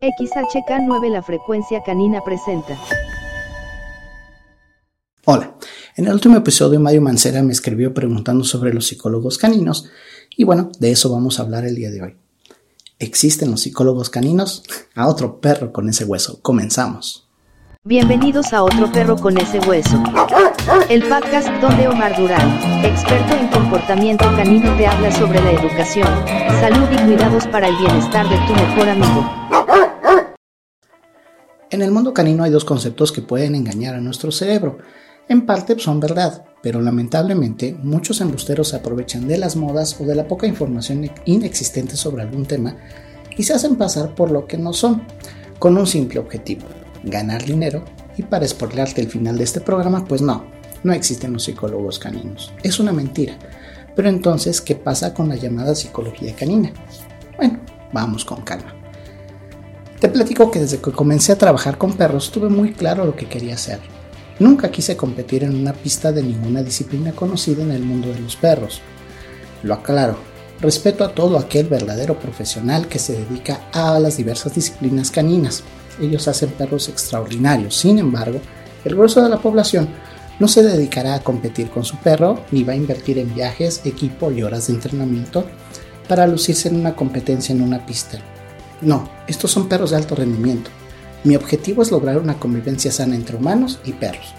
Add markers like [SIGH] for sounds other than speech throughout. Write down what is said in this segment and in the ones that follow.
XHK9 La Frecuencia Canina presenta. Hola, en el último episodio Mario Mancera me escribió preguntando sobre los psicólogos caninos y bueno, de eso vamos a hablar el día de hoy. ¿Existen los psicólogos caninos? A otro perro con ese hueso. Comenzamos. Bienvenidos a Otro Perro con ese hueso. El podcast donde Omar Durán, experto en comportamiento canino, te habla sobre la educación, salud y cuidados para el bienestar de tu mejor amigo. En el mundo canino hay dos conceptos que pueden engañar a nuestro cerebro. En parte son verdad, pero lamentablemente muchos embusteros se aprovechan de las modas o de la poca información inexistente sobre algún tema y se hacen pasar por lo que no son, con un simple objetivo, ganar dinero. Y para spoilearte el final de este programa, pues no, no existen los psicólogos caninos. Es una mentira. Pero entonces, ¿qué pasa con la llamada psicología canina? Bueno, vamos con calma. Te platico que desde que comencé a trabajar con perros tuve muy claro lo que quería hacer. Nunca quise competir en una pista de ninguna disciplina conocida en el mundo de los perros. Lo aclaro, respeto a todo aquel verdadero profesional que se dedica a las diversas disciplinas caninas. Ellos hacen perros extraordinarios, sin embargo, el grueso de la población no se dedicará a competir con su perro ni va a invertir en viajes, equipo y horas de entrenamiento para lucirse en una competencia en una pista. No, estos son perros de alto rendimiento. Mi objetivo es lograr una convivencia sana entre humanos y perros.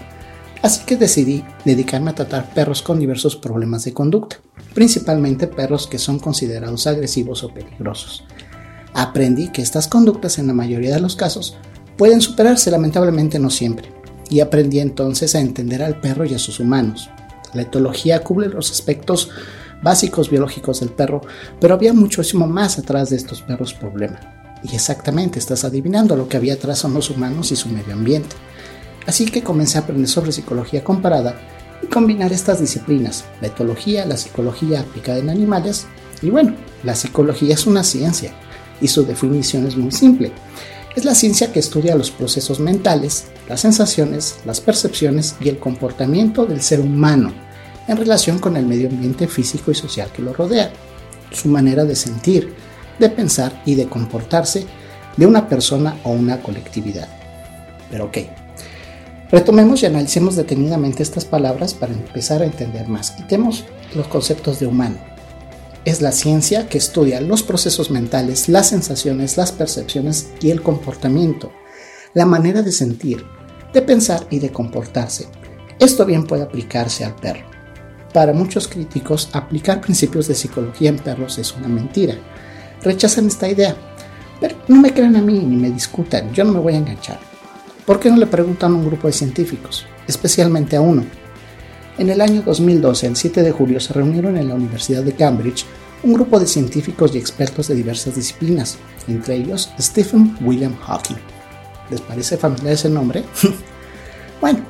Así que decidí dedicarme a tratar perros con diversos problemas de conducta, principalmente perros que son considerados agresivos o peligrosos. Aprendí que estas conductas en la mayoría de los casos pueden superarse, lamentablemente no siempre, y aprendí entonces a entender al perro y a sus humanos. La etología cubre los aspectos básicos biológicos del perro, pero había muchísimo más atrás de estos perros problema. Y exactamente, estás adivinando lo que había atrás son los humanos y su medio ambiente. Así que comencé a aprender sobre psicología comparada y combinar estas disciplinas, la etología, la psicología aplicada en animales, y bueno, la psicología es una ciencia, y su definición es muy simple. Es la ciencia que estudia los procesos mentales, las sensaciones, las percepciones y el comportamiento del ser humano en relación con el medio ambiente físico y social que lo rodea, su manera de sentir, de pensar y de comportarse de una persona o una colectividad. Pero ok, retomemos y analicemos detenidamente estas palabras para empezar a entender más. Quitemos los conceptos de humano. Es la ciencia que estudia los procesos mentales, las sensaciones, las percepciones y el comportamiento, la manera de sentir, de pensar y de comportarse. Esto bien puede aplicarse al perro. Para muchos críticos, aplicar principios de psicología en perros es una mentira. Rechazan esta idea. Pero no me crean a mí ni me discutan, yo no me voy a enganchar. ¿Por qué no le preguntan a un grupo de científicos, especialmente a uno? En el año 2012, el 7 de julio, se reunieron en la Universidad de Cambridge un grupo de científicos y expertos de diversas disciplinas, entre ellos Stephen William Hawking. ¿Les parece familiar ese nombre? [LAUGHS] bueno,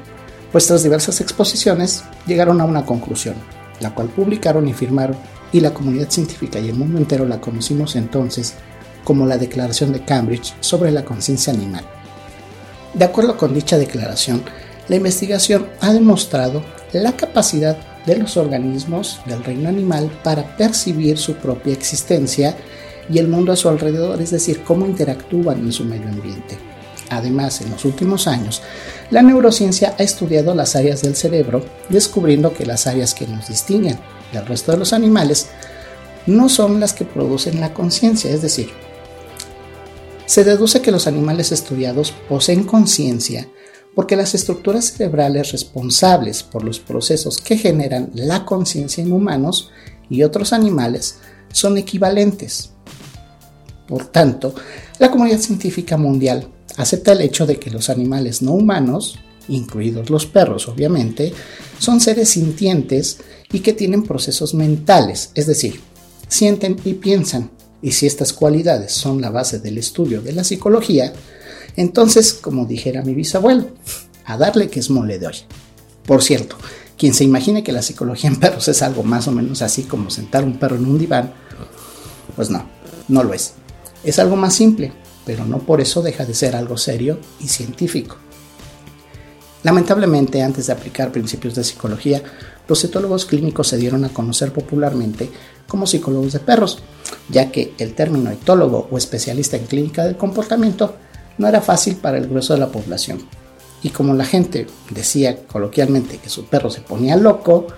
pues tras diversas exposiciones llegaron a una conclusión, la cual publicaron y firmaron, y la comunidad científica y el mundo entero la conocimos entonces como la Declaración de Cambridge sobre la conciencia animal. De acuerdo con dicha declaración, la investigación ha demostrado la capacidad de los organismos del reino animal para percibir su propia existencia y el mundo a su alrededor, es decir, cómo interactúan en su medio ambiente. Además, en los últimos años, la neurociencia ha estudiado las áreas del cerebro, descubriendo que las áreas que nos distinguen del resto de los animales no son las que producen la conciencia, es decir, se deduce que los animales estudiados poseen conciencia porque las estructuras cerebrales responsables por los procesos que generan la conciencia en humanos y otros animales son equivalentes. Por tanto, la comunidad científica mundial acepta el hecho de que los animales no humanos, incluidos los perros obviamente, son seres sintientes y que tienen procesos mentales, es decir, sienten y piensan. Y si estas cualidades son la base del estudio de la psicología, entonces, como dijera mi bisabuelo, a darle que es mole de hoy. Por cierto, quien se imagine que la psicología en perros es algo más o menos así como sentar un perro en un diván, pues no, no lo es. Es algo más simple, pero no por eso deja de ser algo serio y científico. Lamentablemente, antes de aplicar principios de psicología, los etólogos clínicos se dieron a conocer popularmente como psicólogos de perros, ya que el término etólogo o especialista en clínica del comportamiento no era fácil para el grueso de la población. Y como la gente decía coloquialmente que su perro se ponía loco,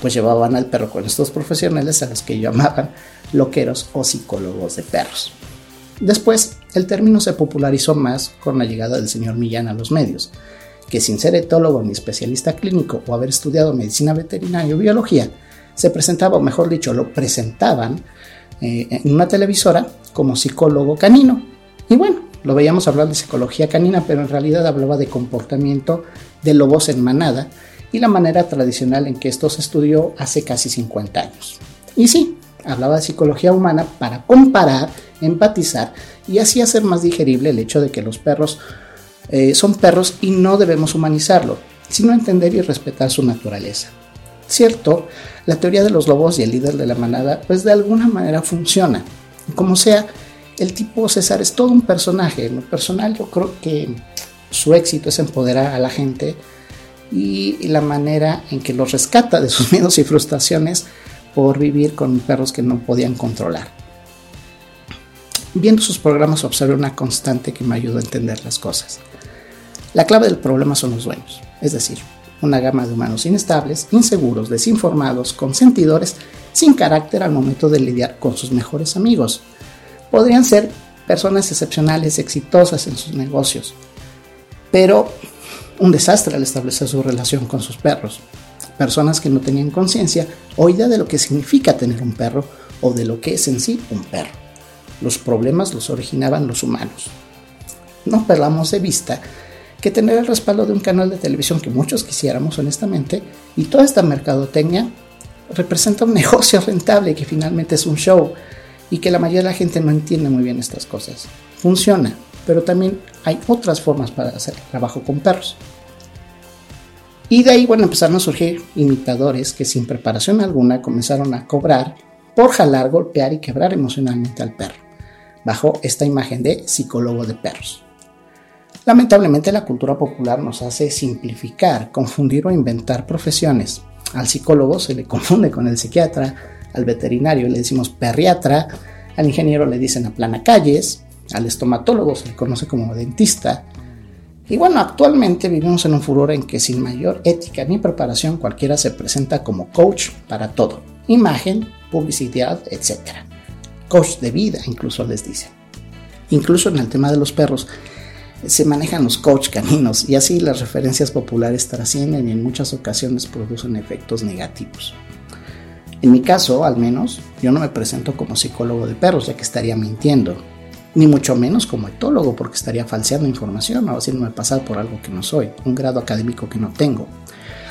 pues llevaban al perro con estos profesionales a los que llamaban loqueros o psicólogos de perros. Después, el término se popularizó más con la llegada del señor Millán a los medios, que sin ser etólogo ni especialista clínico o haber estudiado medicina veterinaria o biología, se presentaba, o mejor dicho, lo presentaban eh, en una televisora como psicólogo canino. Y bueno, lo veíamos hablar de psicología canina, pero en realidad hablaba de comportamiento de lobos en manada y la manera tradicional en que esto se estudió hace casi 50 años. Y sí, hablaba de psicología humana para comparar, empatizar y así hacer más digerible el hecho de que los perros eh, son perros y no debemos humanizarlo, sino entender y respetar su naturaleza. Cierto, la teoría de los lobos y el líder de la manada, pues de alguna manera funciona. Como sea, el tipo César es todo un personaje. En lo personal, yo creo que su éxito es empoderar a la gente y la manera en que los rescata de sus [LAUGHS] miedos y frustraciones por vivir con perros que no podían controlar. Viendo sus programas observé una constante que me ayudó a entender las cosas. La clave del problema son los dueños, es decir, una gama de humanos inestables, inseguros, desinformados, consentidores, sin carácter al momento de lidiar con sus mejores amigos. Podrían ser personas excepcionales, exitosas en sus negocios, pero un desastre al establecer su relación con sus perros. Personas que no tenían conciencia o idea de lo que significa tener un perro o de lo que es en sí un perro. Los problemas los originaban los humanos. No perdamos de vista que tener el respaldo de un canal de televisión que muchos quisiéramos honestamente y toda esta mercadotecnia representa un [LAUGHS] negocio rentable que finalmente es un show y que la mayoría de la gente no entiende muy bien estas cosas. Funciona, pero también hay otras formas para hacer trabajo con perros. Y de ahí, bueno, empezaron a surgir imitadores que sin preparación alguna comenzaron a cobrar por jalar, golpear y quebrar emocionalmente al perro, bajo esta imagen de psicólogo de perros. Lamentablemente la cultura popular nos hace simplificar, confundir o inventar profesiones. Al psicólogo se le confunde con el psiquiatra, al veterinario le decimos perriatra, al ingeniero le dicen calles, al estomatólogo se le conoce como dentista. Y bueno, actualmente vivimos en un furor en que sin mayor ética ni preparación cualquiera se presenta como coach para todo. Imagen, publicidad, etc. Coach de vida incluso les dicen. Incluso en el tema de los perros, se manejan los coach caninos y así las referencias populares trascienden y en muchas ocasiones producen efectos negativos. En mi caso, al menos, yo no me presento como psicólogo de perros, ya que estaría mintiendo, ni mucho menos como etólogo, porque estaría falseando información o haciéndome pasar por algo que no soy, un grado académico que no tengo.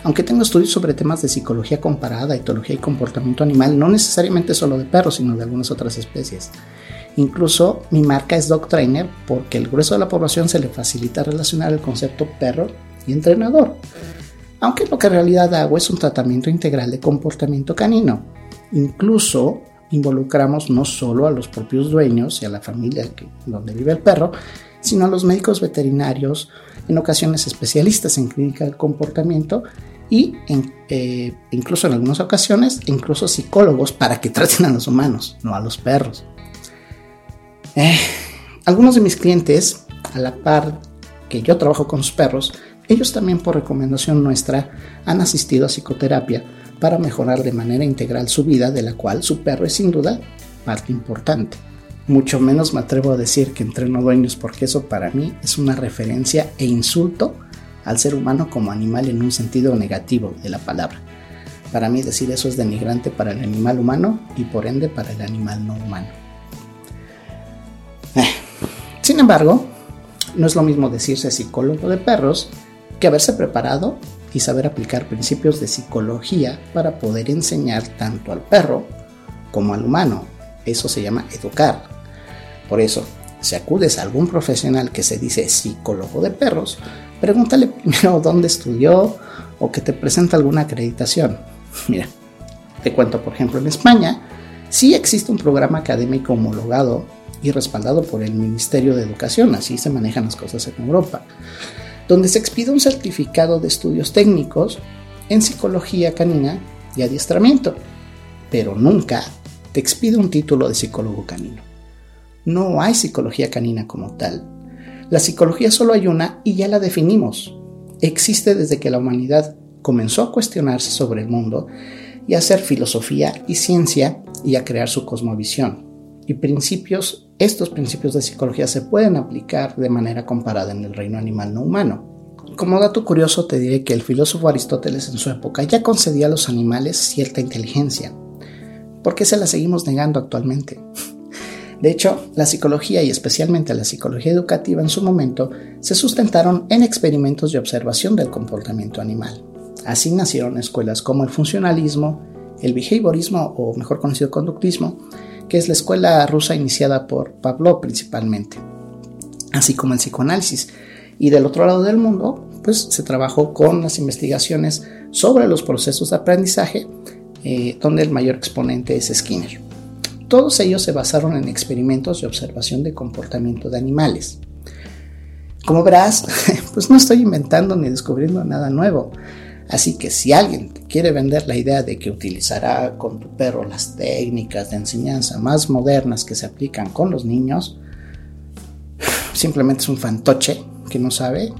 Aunque tengo estudios sobre temas de psicología comparada, etología y comportamiento animal, no necesariamente solo de perros, sino de algunas otras especies. Incluso mi marca es Dog Trainer porque el grueso de la población se le facilita relacionar el concepto perro y entrenador. Aunque lo que en realidad hago es un tratamiento integral de comportamiento canino. Incluso involucramos no solo a los propios dueños y a la familia donde vive el perro, sino a los médicos veterinarios, en ocasiones especialistas en clínica del comportamiento y eh, incluso en algunas ocasiones incluso psicólogos para que traten a los humanos, no a los perros. Eh, algunos de mis clientes, a la par que yo trabajo con sus perros, ellos también por recomendación nuestra han asistido a psicoterapia para mejorar de manera integral su vida, de la cual su perro es sin duda parte importante. Mucho menos me atrevo a decir que entreno dueños porque eso para mí es una referencia e insulto al ser humano como animal en un sentido negativo de la palabra. Para mí decir eso es denigrante para el animal humano y por ende para el animal no humano. Sin embargo, no es lo mismo decirse psicólogo de perros que haberse preparado y saber aplicar principios de psicología para poder enseñar tanto al perro como al humano. Eso se llama educar. Por eso, si acudes a algún profesional que se dice psicólogo de perros, pregúntale primero [LAUGHS] dónde estudió o que te presenta alguna acreditación. [LAUGHS] Mira, te cuento, por ejemplo, en España sí existe un programa académico homologado y respaldado por el Ministerio de Educación, así se manejan las cosas en Europa. donde se expide un certificado de estudios técnicos en psicología canina y adiestramiento, pero nunca te expide un título de psicólogo canino. No hay psicología canina como tal. La psicología solo hay una y ya la definimos. Existe desde que la humanidad comenzó a cuestionarse sobre el mundo y a hacer filosofía y ciencia y a crear su cosmovisión. Y principios, estos principios de psicología se pueden aplicar de manera comparada en el reino animal no humano. Como dato curioso te diré que el filósofo Aristóteles en su época ya concedía a los animales cierta inteligencia. ¿Por qué se la seguimos negando actualmente? De hecho, la psicología y especialmente la psicología educativa en su momento se sustentaron en experimentos de observación del comportamiento animal. Así nacieron escuelas como el funcionalismo, el behaviorismo o mejor conocido conductismo, que es la escuela rusa iniciada por Pavlov principalmente, así como el psicoanálisis. Y del otro lado del mundo, pues se trabajó con las investigaciones sobre los procesos de aprendizaje, eh, donde el mayor exponente es Skinner. Todos ellos se basaron en experimentos de observación de comportamiento de animales. Como verás, [LAUGHS] pues no estoy inventando ni descubriendo nada nuevo. Así que si alguien quiere vender la idea de que utilizará con tu perro las técnicas de enseñanza más modernas que se aplican con los niños, [SIGHS] simplemente es un fantoche que no sabe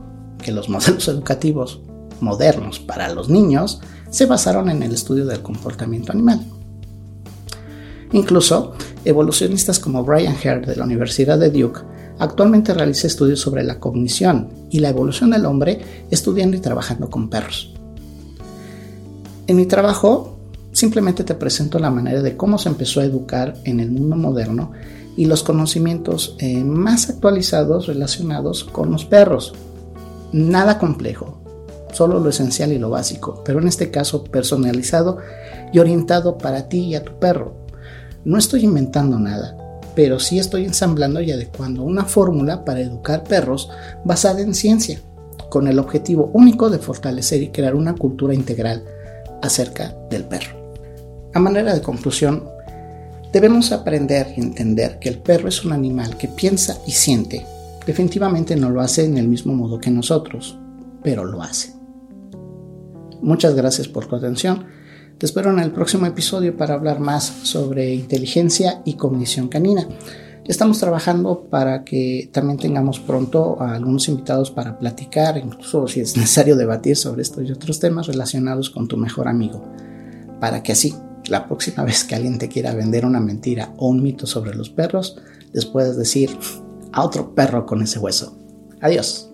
que los modelos educativos modernos para los niños se basaron en el estudio del comportamiento animal. Incluso, evolucionistas como Brian Hare de la Universidad de Duke actualmente realiza estudios sobre la cognición y la evolución del hombre estudiando y trabajando con perros. En mi trabajo simplemente te presento la manera de cómo se empezó a educar en el mundo moderno y los conocimientos eh, más actualizados relacionados con los perros. Nada complejo, solo lo esencial y lo básico, pero en este caso personalizado y orientado para ti y a tu perro. No estoy inventando nada, pero sí estoy ensamblando y adecuando una fórmula para educar perros basada en ciencia, con el objetivo único de fortalecer y crear una cultura integral acerca del perro. A manera de conclusión, debemos aprender y entender que el perro es un animal que piensa y siente. Definitivamente no lo hace en el mismo modo que nosotros, pero lo hace. Muchas gracias por tu atención. Te espero en el próximo episodio para hablar más sobre inteligencia y cognición canina. Estamos trabajando para que también tengamos pronto a algunos invitados para platicar, incluso si es necesario debatir sobre estos y otros temas relacionados con tu mejor amigo, para que así, la próxima vez que alguien te quiera vender una mentira o un mito sobre los perros, les puedas decir a otro perro con ese hueso. Adiós.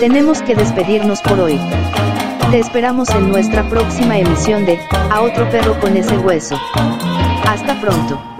Tenemos que despedirnos por hoy. Te esperamos en nuestra próxima emisión de A otro perro con ese hueso. Hasta pronto.